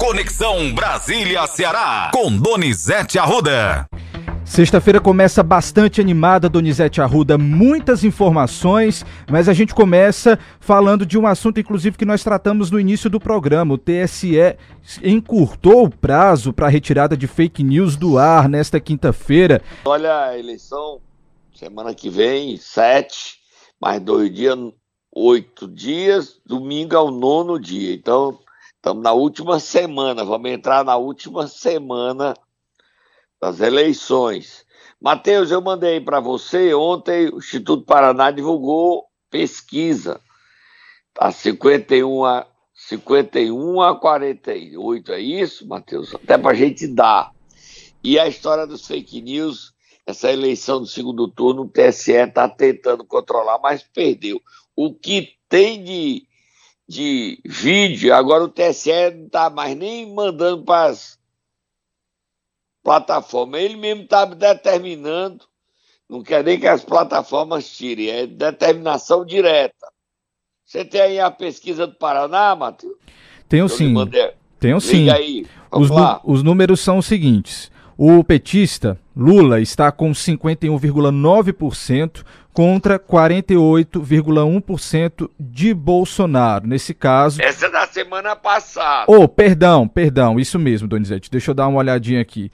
Conexão Brasília-Ceará, com Donizete Arruda. Sexta-feira começa bastante animada, Donizete Arruda, muitas informações, mas a gente começa falando de um assunto, inclusive, que nós tratamos no início do programa. O TSE encurtou o prazo para a retirada de fake news do ar nesta quinta-feira. Olha, a eleição semana que vem, sete, mais dois dias, oito dias, domingo é o nono dia. Então, estamos na última semana, vamos entrar na última semana das eleições. Matheus, eu mandei para você ontem, o Instituto Paraná divulgou pesquisa. Tá 51 a 51 a 48, é isso, Matheus? Até para a gente dar. E a história dos fake news, essa eleição do segundo turno, o TSE está tentando controlar, mas perdeu. O que tem de, de vídeo, agora o TSE não está mais nem mandando para as plataforma. Ele mesmo está determinando, não quer nem que as plataformas tirem, é determinação direta. Você tem aí a pesquisa do Paraná, Matheus? Tenho sim. Tenho sim. Aí. Os, os números são os seguintes. O petista Lula está com 51,9% contra 48,1% de Bolsonaro. Nesse caso. Essa é da semana passada. Oh, perdão, perdão, isso mesmo, Donizete. Deixa eu dar uma olhadinha aqui.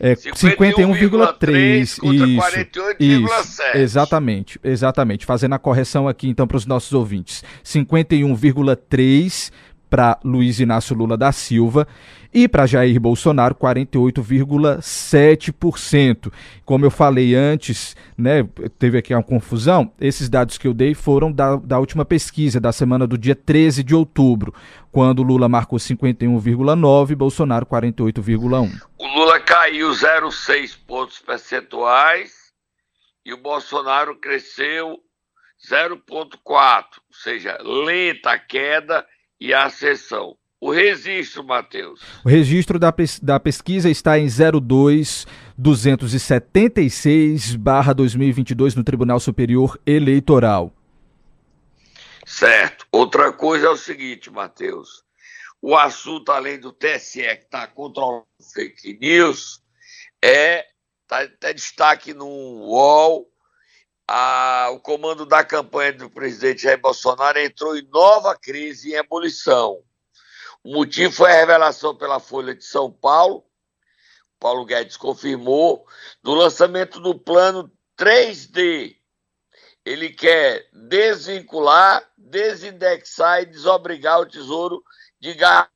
É 51,3 isso, 48,7. Exatamente, exatamente. Fazendo a correção aqui então para os nossos ouvintes. 51,3 para Luiz Inácio Lula da Silva e para Jair Bolsonaro 48,7%. Como eu falei antes, né, teve aqui uma confusão, esses dados que eu dei foram da, da última pesquisa, da semana do dia 13 de outubro, quando Lula marcou 51,9% e Bolsonaro 48,1%. O Lula caiu 0,6 pontos percentuais e o Bolsonaro cresceu 0,4, ou seja, lenta queda e a sessão. O registro, Matheus. O registro da, da pesquisa está em 02-276-2022 no Tribunal Superior Eleitoral. Certo. Outra coisa é o seguinte, Matheus. O assunto, além do TSE que está controlando fake news, é tá, tá destaque no UOL a, o comando da campanha do presidente Jair Bolsonaro entrou em nova crise em ebulição. O motivo foi a revelação pela Folha de São Paulo, Paulo Guedes confirmou, do lançamento do plano 3D. Ele quer desvincular, desindexar e desobrigar o Tesouro de gasto.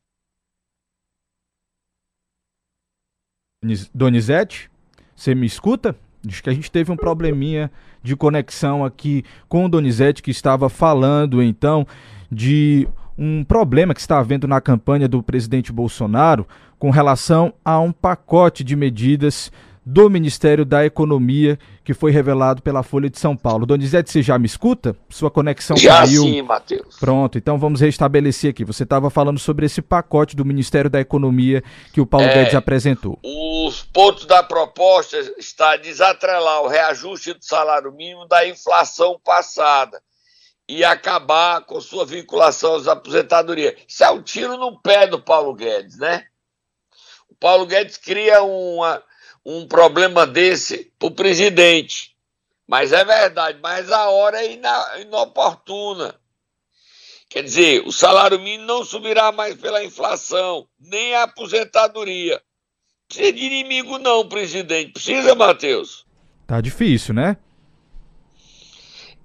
Donizete, você me escuta? Acho que a gente teve um probleminha de conexão aqui com o Donizete, que estava falando então de um problema que está havendo na campanha do presidente Bolsonaro com relação a um pacote de medidas do Ministério da Economia que foi revelado pela Folha de São Paulo. Donizete, você já me escuta? Sua conexão já caiu. sim, Matheus. Pronto, então vamos restabelecer aqui. Você estava falando sobre esse pacote do Ministério da Economia que o Paulo é, Guedes apresentou. Os pontos da proposta está desatrelar o reajuste do salário mínimo da inflação passada e acabar com sua vinculação às aposentadorias. Isso é um tiro no pé do Paulo Guedes, né? O Paulo Guedes cria uma um problema desse para o presidente. Mas é verdade, mas a hora é inoportuna. Quer dizer, o salário mínimo não subirá mais pela inflação, nem a aposentadoria. Precisa de inimigo, não, presidente. Precisa, Matheus? Tá difícil, né?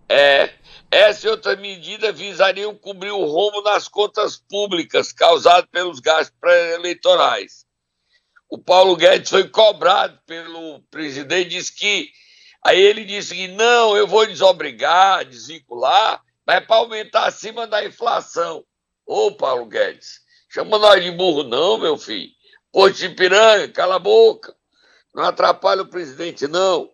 É. Essa e outra medida visariam cobrir o rombo nas contas públicas causado pelos gastos pré-eleitorais o Paulo Guedes foi cobrado pelo presidente, disse que. Aí ele disse que não, eu vou desobrigar, desvincular, mas é para aumentar acima da inflação. Ô, Paulo Guedes, chama nós de burro, não, meu filho. Porto de Piranha, cala a boca. Não atrapalha o presidente, não.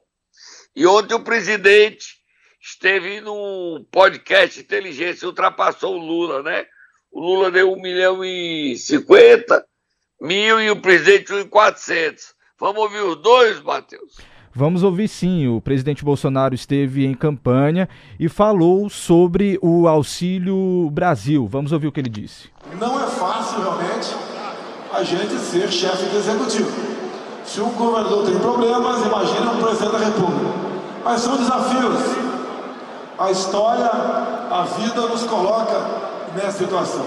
E ontem o presidente esteve num podcast inteligência, ultrapassou o Lula, né? O Lula deu 1 milhão e 50, mil e o presidente 1.400. Vamos ouvir os dois, Matheus? Vamos ouvir sim. O presidente Bolsonaro esteve em campanha e falou sobre o Auxílio Brasil. Vamos ouvir o que ele disse. Não é fácil, realmente, a gente ser chefe do executivo. Se um governador tem problemas, imagine um presidente da República. Mas são desafios. A história, a vida nos coloca nessa situação.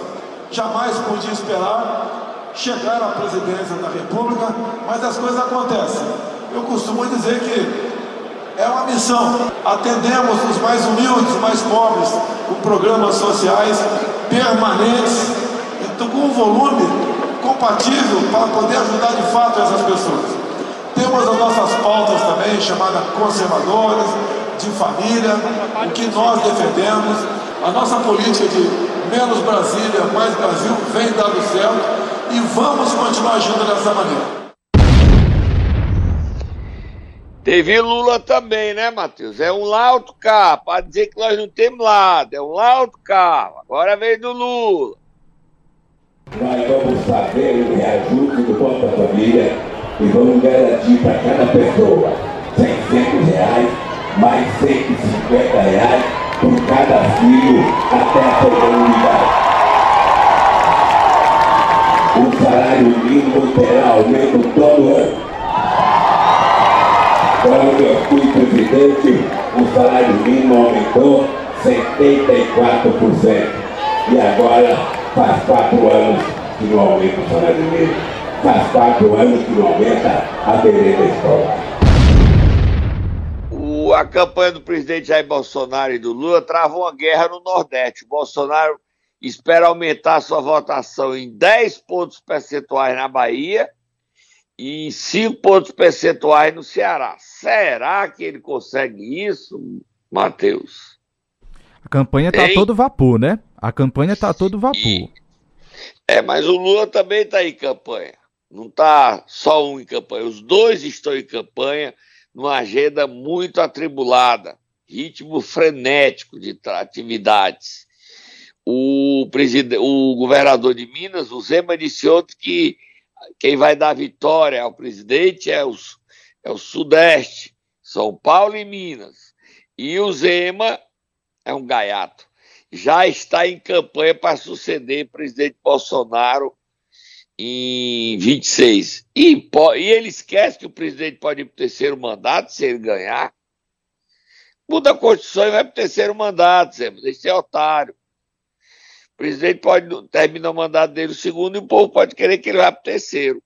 Jamais podia esperar chegar à presidência da República, mas as coisas acontecem. Eu costumo dizer que é uma missão. Atendemos os mais humildes, os mais pobres, com programas sociais permanentes, então, com um volume compatível para poder ajudar de fato essas pessoas. Temos as nossas pautas também, chamadas conservadoras, de família, o que nós defendemos. A nossa política de menos Brasília, mais Brasil vem dando certo e vamos continuar agindo dessa maneira. Teve Lula também, né, Matheus? É um lauto carro, para dizer que nós não temos lado, é um lauto carro. Agora vem do Lula. Nós vamos fazer o reajuste do Bolsa Família e vamos garantir para cada pessoa 600 reais, mais 150 reais por cada filho até a segunda O salário mínimo terá aumento todo ano. Quando eu fui presidente, o salário mínimo aumentou 74%. E agora faz quatro anos que não aumenta o salário mínimo. Faz quatro anos que não aumenta a merenda escolar. A campanha do presidente Jair Bolsonaro e do Lula travou uma guerra no Nordeste. O Bolsonaro espera aumentar sua votação em 10 pontos percentuais na Bahia e 5 pontos percentuais no Ceará. Será que ele consegue isso, Matheus? A campanha está todo vapor, né? A campanha está todo vapor. E... É, mas o Lula também está em campanha. Não está só um em campanha. Os dois estão em campanha numa agenda muito atribulada, ritmo frenético de atividades. O, presidente, o governador de Minas, o Zema, disse ontem que quem vai dar vitória ao presidente é, é o Sudeste, São Paulo e Minas. E o Zema é um gaiato. Já está em campanha para suceder o presidente Bolsonaro em 26. E, e ele esquece que o presidente pode ir para o terceiro mandato se ele ganhar. Muda a Constituição e vai para o terceiro mandato, Zema. Deixa é otário. O presidente pode terminar o mandato dele o segundo e o povo pode querer que ele vá para o terceiro.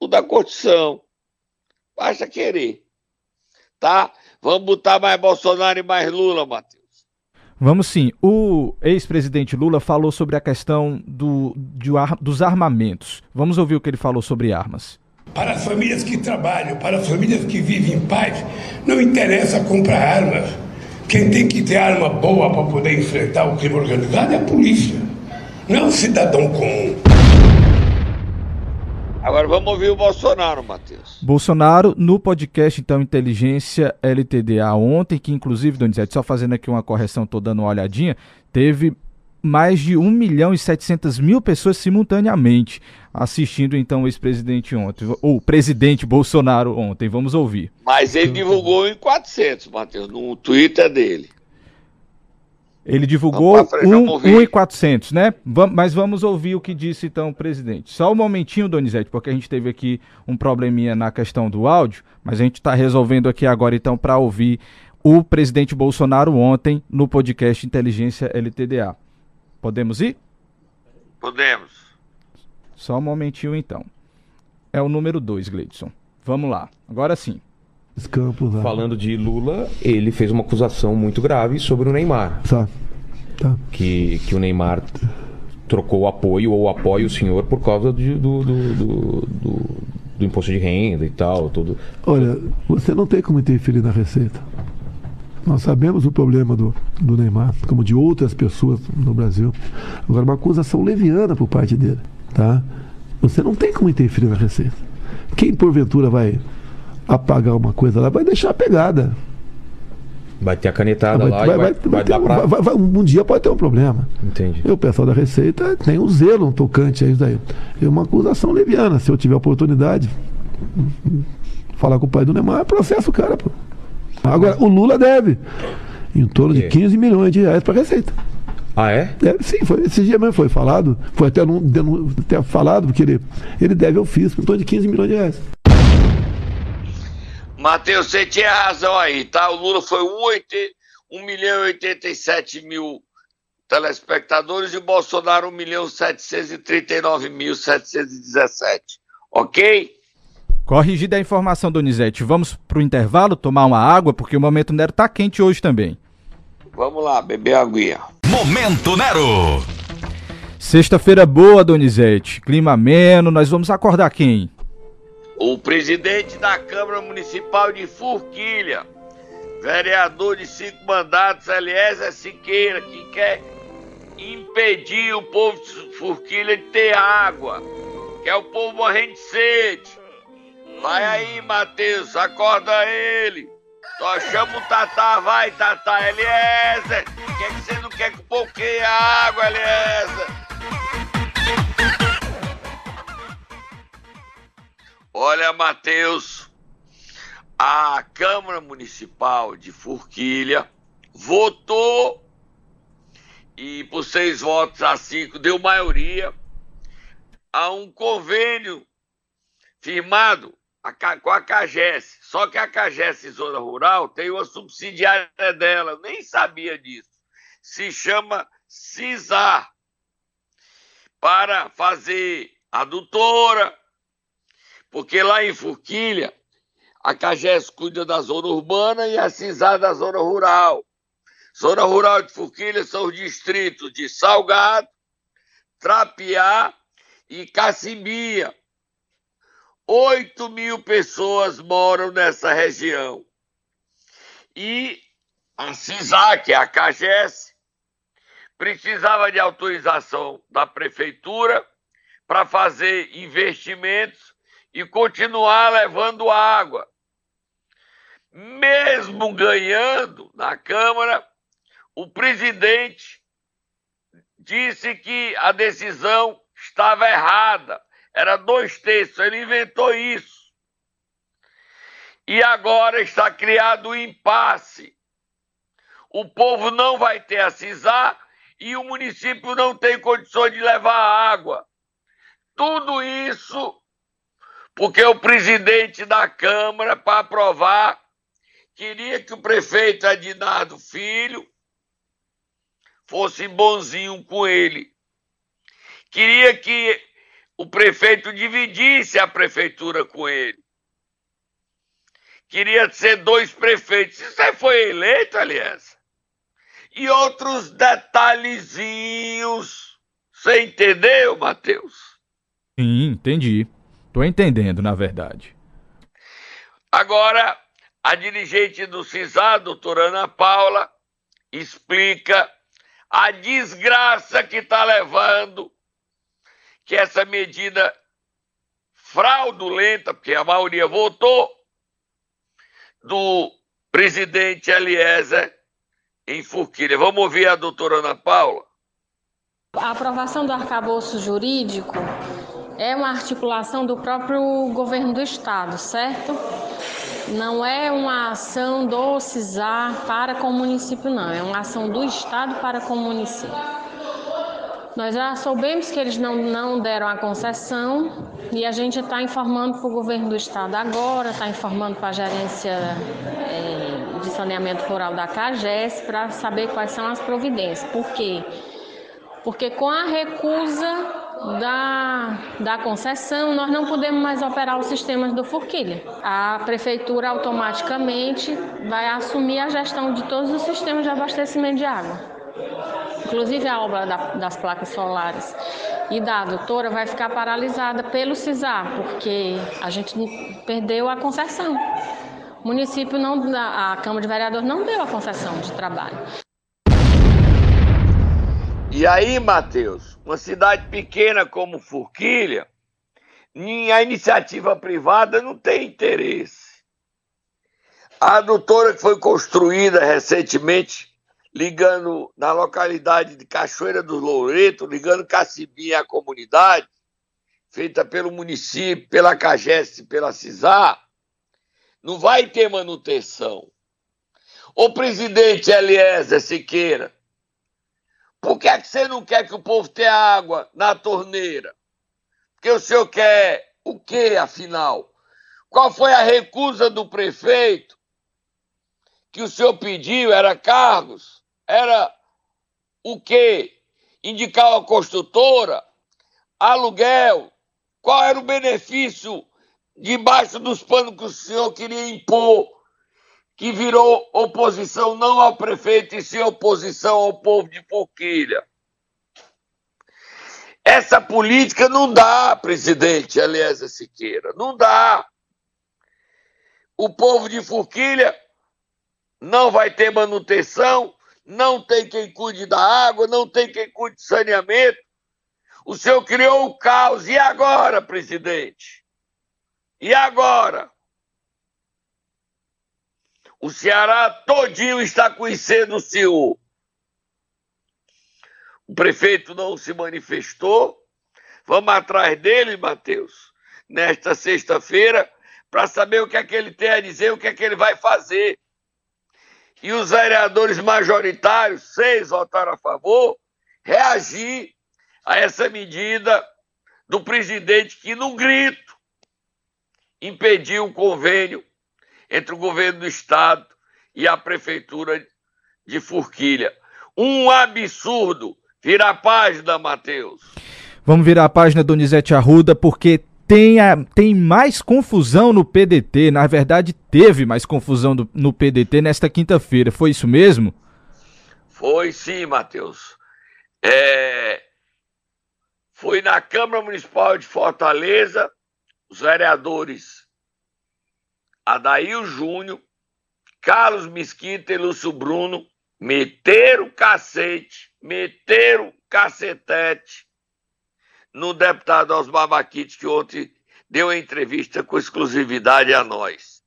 Muda a Constituição. Basta querer. Tá? Vamos botar mais Bolsonaro e mais Lula, Matheus. Vamos sim. O ex-presidente Lula falou sobre a questão do, de, dos armamentos. Vamos ouvir o que ele falou sobre armas. Para as famílias que trabalham, para as famílias que vivem em paz, não interessa comprar armas quem tem que ter arma boa para poder enfrentar o crime organizado é a polícia, não o cidadão comum. Agora vamos ouvir o Bolsonaro, Matheus. Bolsonaro, no podcast, então, Inteligência LTDA ontem, que inclusive, Donizete, só fazendo aqui uma correção, tô dando uma olhadinha, teve mais de 1 milhão e 700 mil pessoas simultaneamente assistindo então o ex-presidente ontem, ou o presidente Bolsonaro ontem. Vamos ouvir. Mas ele divulgou em 400, Matheus, no Twitter dele. Ele divulgou frente, 1 e 400, né? Vamos, mas vamos ouvir o que disse então o presidente. Só um momentinho, Donizete, porque a gente teve aqui um probleminha na questão do áudio, mas a gente está resolvendo aqui agora então para ouvir o presidente Bolsonaro ontem no podcast Inteligência LTDA. Podemos ir? Podemos. Só um momentinho então. É o número 2, Gleidson. Vamos lá. Agora sim. Campos, né? Falando de Lula, ele fez uma acusação muito grave sobre o Neymar. Tá. tá. Que, que o Neymar trocou apoio ou apoia o senhor por causa de, do, do, do, do, do imposto de renda e tal. Tudo. Olha, você não tem como interferir na receita. Nós sabemos o problema do, do Neymar, como de outras pessoas no Brasil. Agora, uma acusação leviana por parte dele. Tá? Você não tem como interferir na receita. Quem porventura vai apagar uma coisa lá vai deixar a pegada. Vai ter a canetada vai, lá vai, vai, vai, ter, pra... Um dia pode ter um problema. Entendi. E o pessoal da Receita tem um zelo um tocante a isso daí. É uma acusação leviana. Se eu tiver oportunidade, falar com o pai do Neymar, processo o cara. Pô. Agora, o Lula deve em torno de 15 milhões de reais para a Receita. Ah, é? é sim, foi, esse dia mesmo foi falado. Foi até, no, até falado, porque ele, ele deve ao fisco em torno de 15 milhões de reais. Matheus, você tinha razão aí, tá? O Lula foi 1, milhão e 87 mil telespectadores e o Bolsonaro 1 milhão 739 mil 717. Ok? Corrigida a informação, Donizete. Vamos pro intervalo tomar uma água, porque o Momento Nero tá quente hoje também. Vamos lá, beber aguinha. Momento Nero. Sexta-feira boa, Donizete. Clima ameno, nós vamos acordar quem? O presidente da Câmara Municipal de Forquilha, vereador de cinco mandatos, Eliezer Siqueira, que quer impedir o povo de Forquilha de ter água, quer o povo morrendo de sede. Vai aí, Matheus, acorda ele. Só chama o Tatá, vai, Tatá, Eliezer. Quer que você não quer que o povo queira água, Eliezer? Olha, Matheus, a Câmara Municipal de Forquilha votou e por seis votos a cinco deu maioria a um convênio firmado com a CAGES. Só que a CAGES Zona Rural tem uma subsidiária dela, nem sabia disso. Se chama CISAR, para fazer adutora, porque lá em Forquilha, a CAGES cuida da zona urbana e a CISAR da zona rural. Zona rural de Forquilha são os distritos de Salgado, Trapiá e Cacimbia. 8 mil pessoas moram nessa região. E a CISAR, que é a CAGES, precisava de autorização da prefeitura para fazer investimentos e continuar levando água. Mesmo ganhando na Câmara, o presidente disse que a decisão estava errada. Era dois terços, ele inventou isso. E agora está criado um impasse. O povo não vai ter a CISAR e o município não tem condições de levar água. Tudo isso porque o presidente da Câmara, para aprovar, queria que o prefeito Adinardo Filho fosse bonzinho com ele. Queria que o prefeito dividisse a prefeitura com ele. Queria ser dois prefeitos. Você foi eleito, aliás. E outros detalhezinhos. Você entendeu, Matheus? Sim, entendi. Tô entendendo, na verdade. Agora, a dirigente do CISAR, doutora Ana Paula, explica a desgraça que está levando que essa medida fraudulenta, porque a maioria votou, do presidente Eliezer em Forquilha. Vamos ouvir a doutora Ana Paula. A aprovação do arcabouço jurídico é uma articulação do próprio governo do estado, certo? Não é uma ação do CISAR para com o município, não. É uma ação do estado para com o município. Nós já soubemos que eles não, não deram a concessão e a gente está informando para o governo do estado agora, está informando para a gerência é, de saneamento rural da CAGES para saber quais são as providências. Por quê? Porque com a recusa da, da concessão, nós não podemos mais operar os sistemas do Forquilha. A prefeitura automaticamente vai assumir a gestão de todos os sistemas de abastecimento de água. Inclusive a obra da, das placas solares e da adutora vai ficar paralisada pelo CISAR, porque a gente perdeu a concessão. O município não, a Câmara de Vereadores não deu a concessão de trabalho. E aí, Matheus, uma cidade pequena como Forquilha, a iniciativa privada não tem interesse. A adutora que foi construída recentemente, ligando na localidade de Cachoeira do Loureto, ligando Cacibinha à comunidade, feita pelo município, pela CAGES pela CISAR, não vai ter manutenção. O presidente Eliezer Siqueira, Por que, é que você não quer que o povo tenha água na torneira? Porque o senhor quer o quê, afinal? Qual foi a recusa do prefeito? Que o senhor pediu era cargos? Era o quê? Indicar uma construtora? Aluguel? Qual era o benefício debaixo dos panos que o senhor queria impor, que virou oposição não ao prefeito, e sim oposição ao povo de Forquilha? Essa política não dá, presidente Eliezer Siqueira, não dá. O povo de Forquilha não vai ter manutenção, não tem quem cuide da água, não tem quem cuide de saneamento. O senhor criou o caos. E agora, presidente? E agora? O Ceará todinho está conhecendo o senhor. O prefeito não se manifestou. Vamos atrás dele, Matheus, nesta sexta-feira, para saber o que é que ele tem a dizer, o que é que ele vai fazer. E os vereadores majoritários, seis votaram a favor, reagir a essa medida do presidente que, num grito, impediu o convênio entre o governo do estado e a prefeitura de Forquilha. Um absurdo. Vira a página, Matheus. Vamos virar a página, Donizete Arruda, porque tem, a, tem mais confusão no PDT. Na verdade, teve mais confusão do, no PDT nesta quinta-feira. Foi isso mesmo? Foi sim, Matheus. É, foi na Câmara Municipal de Fortaleza, os vereadores Adail Júnior, Carlos Mesquita e Lúcio Bruno meteram o cacete, meteram o cacetete no deputado Osmar Baquite, que ontem deu entrevista com exclusividade a nós.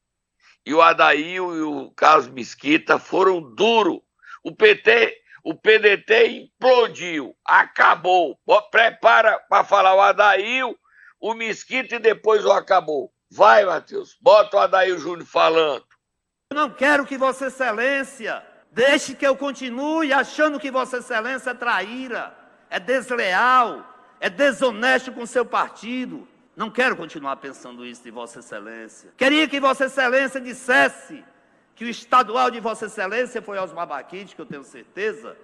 E o Adail e o Carlos Mesquita foram duro. O PT o PDT implodiu, acabou. Prepara para falar o Adail, o Mesquita e depois o acabou. Vai, Matheus, bota o Adail Júnior falando. Eu não quero que Vossa Excelência deixe que eu continue achando que Vossa Excelência é traíra, é desleal, é desonesto com seu partido. Não quero continuar pensando isso de Vossa Excelência. Queria que Vossa Excelência dissesse que o estadual de Vossa Excelência foi Osmar Baquite, que eu tenho certeza,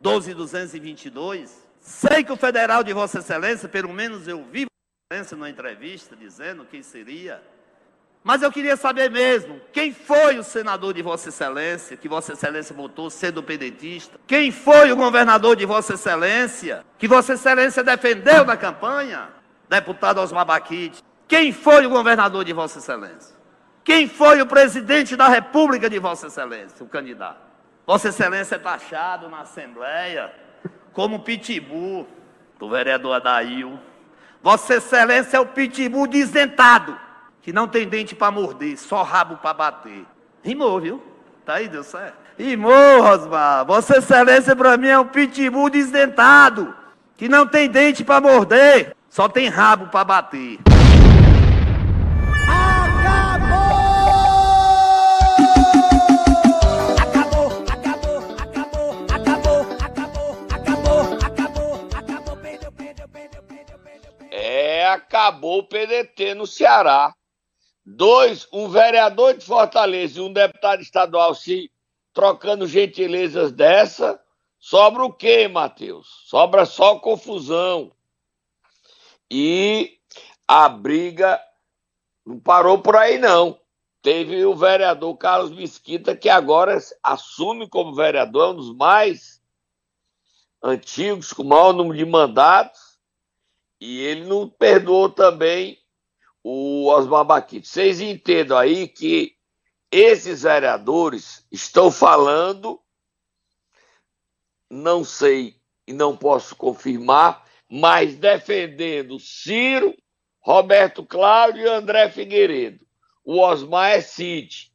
12222. Sei que o federal de Vossa Excelência, pelo menos eu vi Excelência numa entrevista dizendo quem seria. Mas eu queria saber mesmo, quem foi o senador de Vossa Excelência, que Vossa Excelência votou sendo pedetista? Quem foi o governador de Vossa Excelência, que Vossa Excelência defendeu na campanha? Deputado Osmar Baquite. Quem foi o governador de Vossa Excelência? Quem foi o presidente da República de Vossa Excelência, o candidato? Vossa Excelência é taxado na Assembleia como pitbull do vereador Adail. Vossa Excelência é o pitbull desdentado, que não tem dente para morder, só rabo para bater. Rimou, viu? Tá aí, deu certo? Rimou, Rosmar. Vossa Excelência para mim é um pitbull desdentado, que não tem dente para morder, só tem rabo para bater. Acabou o PDT no Ceará. Dois, um vereador de Fortaleza e um deputado estadual se trocando gentilezas dessa, sobra o quê, Matheus? Sobra só confusão. E a briga não parou por aí, não. Teve o vereador Carlos Mesquita, que agora assume como vereador, é um dos mais antigos, com o maior número de mandatos, e ele não perdoou também o Osmar Baquite. Vocês entendam aí que esses vereadores estão falando, não sei e não posso confirmar, mas defendendo Ciro, Roberto Cláudio e André Figueiredo. O Osmar é Cid.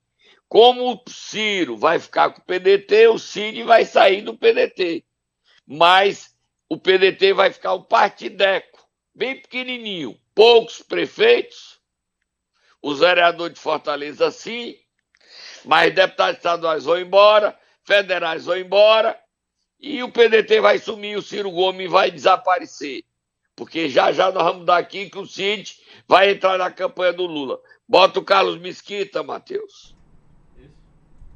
Como o Ciro vai ficar com o PDT, o Cid vai sair do PDT. Mas o PDT vai ficar o partideco bem pequenininho, poucos prefeitos, os vereadores de Fortaleza sim, mas deputados estaduais vão embora, federais vão embora, e o PDT vai sumir, o Ciro Gomes vai desaparecer. Porque já já nós vamos dar aqui que o Cid vai entrar na campanha do Lula. Bota o Carlos Mesquita, Matheus.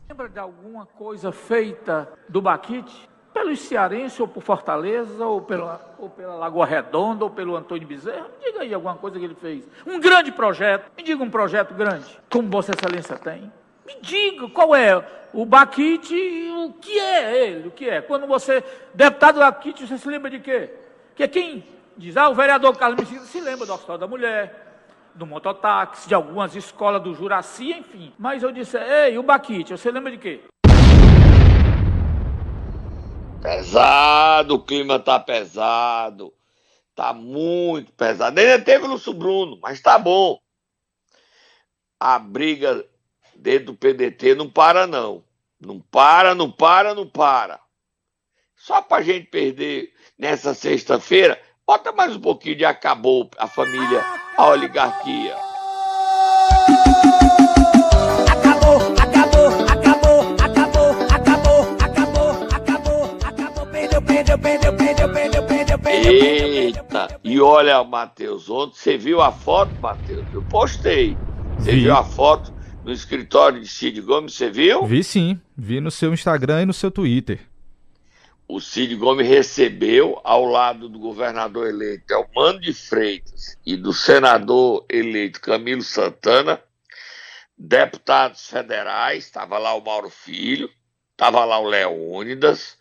Lembra de alguma coisa feita do Baquite? Pelo cearense, ou por Fortaleza, ou pela, ou pela Lagoa Redonda, ou pelo Antônio Bezerra? Me diga aí alguma coisa que ele fez. Um grande projeto. Me diga um projeto grande, como Vossa Excelência tem. Me diga qual é o Baquite, o que é ele, o que é. Quando você, deputado Baquite, você se lembra de quê? Que quem diz, ah, o vereador Carlos Mesquita se lembra do Hospital da Mulher, do mototáxi, de algumas escolas do Juraci, enfim. Mas eu disse, ei, o Baquite, você lembra de quê? Pesado, o clima tá pesado. Tá muito pesado. Ainda teve Lúcio Bruno, mas tá bom. A briga dentro do PDT não para, não. Não para, não para, não para. Só pra gente perder nessa sexta-feira, bota mais um pouquinho de acabou a família, a oligarquia. Eita! E olha, Matheus, ontem você viu a foto, Matheus? Eu postei. Você Vi. viu a foto no escritório de Cid Gomes, você viu? Vi sim, vi no seu Instagram e no seu Twitter. O Cid Gomes recebeu, ao lado do governador eleito Elmano de Freitas e do senador eleito Camilo Santana, deputados federais, estava lá o Mauro Filho, estava lá o Leônidas,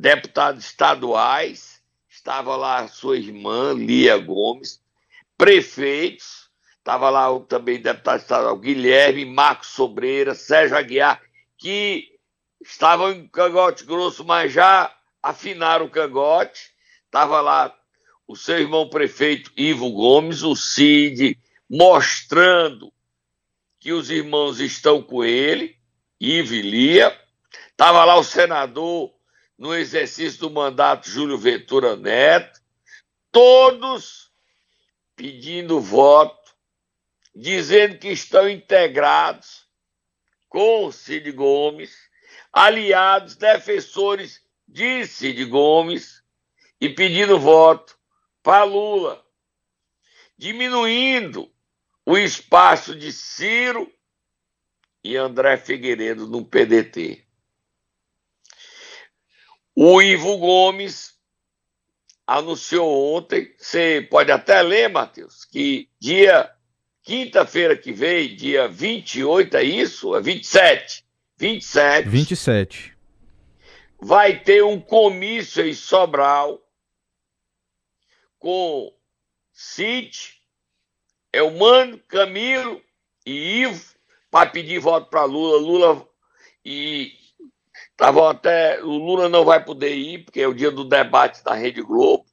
deputados estaduais, estava lá sua irmã Lia Gomes, prefeitos, estava lá também deputado estadual Guilherme, Marcos Sobreira, Sérgio Aguiar, que estavam em cangote grosso, mas já afinaram o cangote. Estava lá o seu irmão prefeito Ivo Gomes, o Cid, mostrando que os irmãos estão com ele, Ivo e Lia. Estava lá o senador no exercício do mandato Júlio Ventura Neto, todos pedindo voto, dizendo que estão integrados com Cid Gomes, aliados, defensores de Cid Gomes e pedindo voto para Lula, diminuindo o espaço de Ciro e André Figueiredo no PDT. O Ivo Gomes anunciou ontem, você pode até ler, Matheus, que dia quinta-feira que vem, dia 28, é isso? É 27. 27. 27. Vai ter um comício em Sobral com Cid, Elmano, Camilo e Ivo para pedir voto para Lula. Lula e Estavam até. O Lula não vai poder ir, porque é o dia do debate da Rede Globo.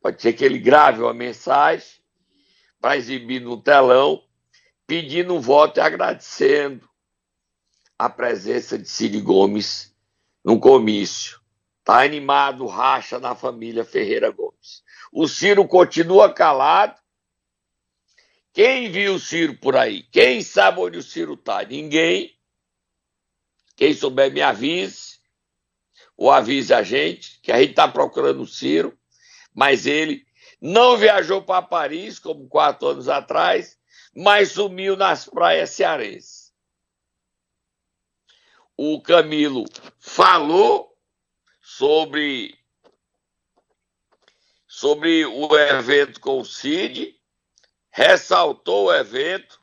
Pode ser que ele grave uma mensagem para exibir no telão, pedindo um voto e agradecendo a presença de Cid Gomes no comício. Está animado, racha na família Ferreira Gomes. O Ciro continua calado. Quem viu o Ciro por aí? Quem sabe onde o Ciro está? Ninguém. Quem souber, me avise, ou avise a gente, que a gente está procurando o Ciro, mas ele não viajou para Paris, como quatro anos atrás, mas sumiu nas praias cearenses. O Camilo falou sobre, sobre o evento com o Cid, ressaltou o evento,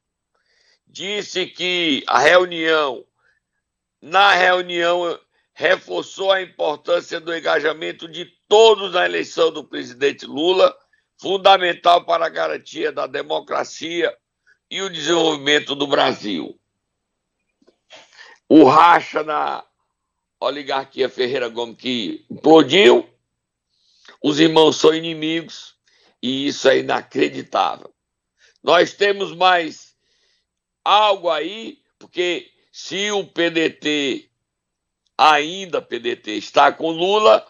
disse que a reunião na reunião, reforçou a importância do engajamento de todos na eleição do presidente Lula, fundamental para a garantia da democracia e o desenvolvimento do Brasil. O racha na oligarquia Ferreira Gomes que implodiu, os irmãos são inimigos e isso é inacreditável. Nós temos mais algo aí, porque se o PDT, ainda PDT, está com Lula,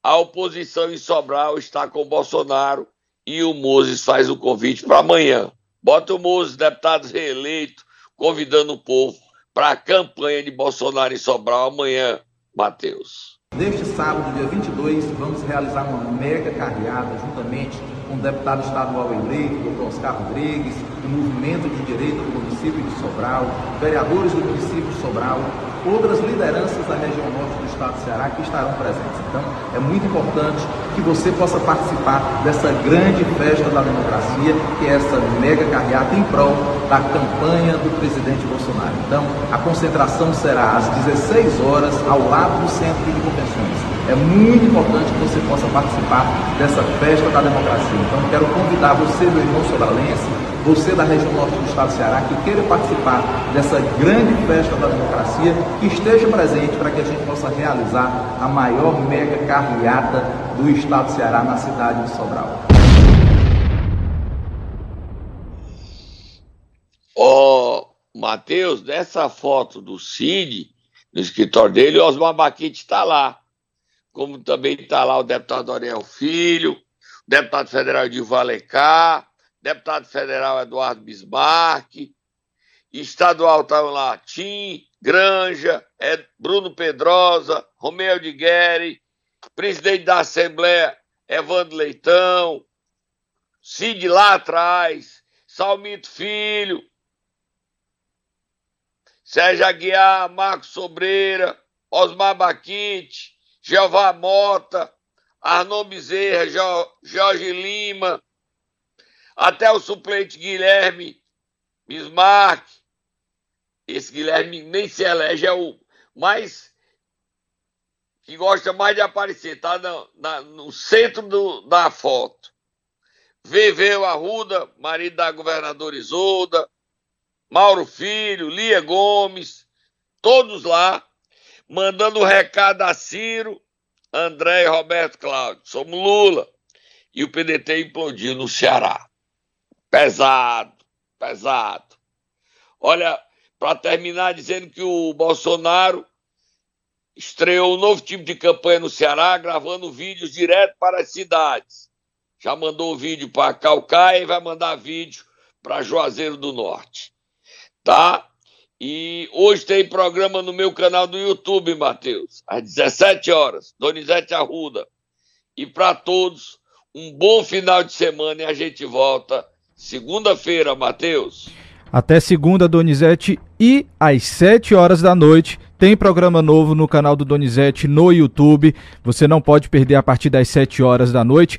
a oposição em Sobral está com Bolsonaro e o Moses faz o convite para amanhã. Bota o Moses, deputado reeleito, convidando o povo para a campanha de Bolsonaro em Sobral amanhã, Matheus. Neste sábado, dia 22, vamos realizar uma mega carreata juntamente com o deputado estadual eleito, Dr. Oscar Rodrigues, o movimento de direita do município de Sobral, vereadores do município de Sobral, outras lideranças da região norte do estado do Ceará que estarão presentes. Então, é muito importante que você possa participar dessa grande festa da democracia, que é essa mega carreata em prol da campanha do presidente Bolsonaro. Então, a concentração será às 16 horas ao lado do centro de convenções. É muito importante que você possa participar dessa festa da democracia. Então, quero convidar você, meu irmão sobralense, você da região norte do estado do Ceará que queira participar dessa grande festa da democracia, que esteja presente para que a gente possa realizar a maior mega carreata do estado do Ceará na cidade de Sobral. Ô, Matheus, dessa foto do Cid, no escritório dele, o Osmar Baquite está lá. Como também está lá o deputado Ariel Filho, o deputado federal de Valecá, deputado federal Eduardo Bismarck, estadual estavam lá Tim, Granja, Bruno Pedrosa, Romeu de Guerre, presidente da Assembleia Evandro Leitão, Cid lá atrás, Salmito Filho, Sérgio Aguiar, Marcos Sobreira, Osmar Baquite, Jeová Mota, Arnon Bezerra, Jorge Lima, até o suplente Guilherme Bismarck. Esse Guilherme nem se elege, é o mais que gosta mais de aparecer, tá na, na, no centro do, da foto. Veveu Arruda, marido da governadora Isolda, Mauro Filho, Lia Gomes, todos lá, mandando um recado a Ciro, André e Roberto Cláudio. Somos Lula. E o PDT implodiu no Ceará. Pesado, pesado. Olha, para terminar, dizendo que o Bolsonaro estreou um novo tipo de campanha no Ceará, gravando vídeos direto para as cidades. Já mandou o vídeo para Calcaia e vai mandar vídeo para Juazeiro do Norte. Tá? E hoje tem programa no meu canal do YouTube, Matheus, às 17 horas, Donizete Arruda. E para todos, um bom final de semana e a gente volta Segunda-feira, Matheus. Até segunda, Donizete. E às 7 horas da noite tem programa novo no canal do Donizete no YouTube. Você não pode perder a partir das 7 horas da noite.